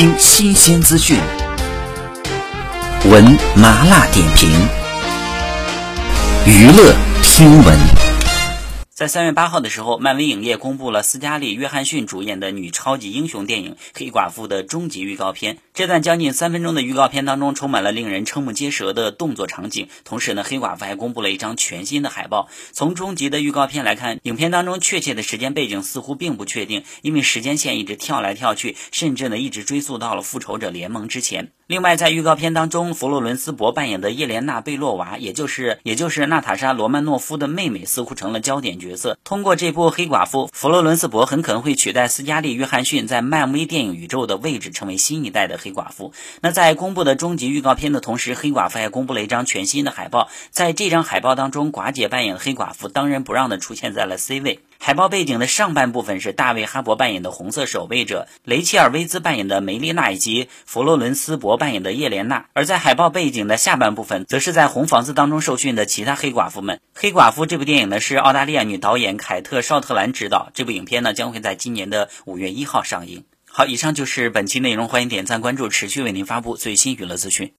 听新鲜资讯，闻麻辣点评，娱乐听闻。在三月八号的时候，漫威影业公布了斯嘉丽·约翰逊主演的女超级英雄电影《黑寡妇》的终极预告片。这段将近三分钟的预告片当中，充满了令人瞠目结舌的动作场景。同时呢，黑寡妇还公布了一张全新的海报。从终极的预告片来看，影片当中确切的时间背景似乎并不确定，因为时间线一直跳来跳去，甚至呢一直追溯到了复仇者联盟之前。另外，在预告片当中，佛罗伦斯·博扮演的叶莲娜·贝洛娃，也就是也就是娜塔莎·罗曼诺夫的妹妹，似乎成了焦点角色。通过这部《黑寡妇》，佛罗伦斯·博很可能会取代斯嘉丽·约翰逊在漫威电影宇宙的位置，成为新一代的黑寡妇。那在公布的终极预告片的同时，黑寡妇还公布了一张全新的海报。在这张海报当中，寡姐扮演的黑寡妇当仁不让的出现在了 C 位。海报背景的上半部分是大卫·哈伯扮演的红色守卫者，雷切尔·威兹扮演的梅丽娜以及佛罗伦斯·博扮演的叶莲娜；而在海报背景的下半部分，则是在红房子当中受训的其他黑寡妇们。黑寡妇这部电影呢，是澳大利亚女导演凯特·绍特兰执导，这部影片呢将会在今年的五月一号上映。好，以上就是本期内容，欢迎点赞关注，持续为您发布最新娱乐资讯。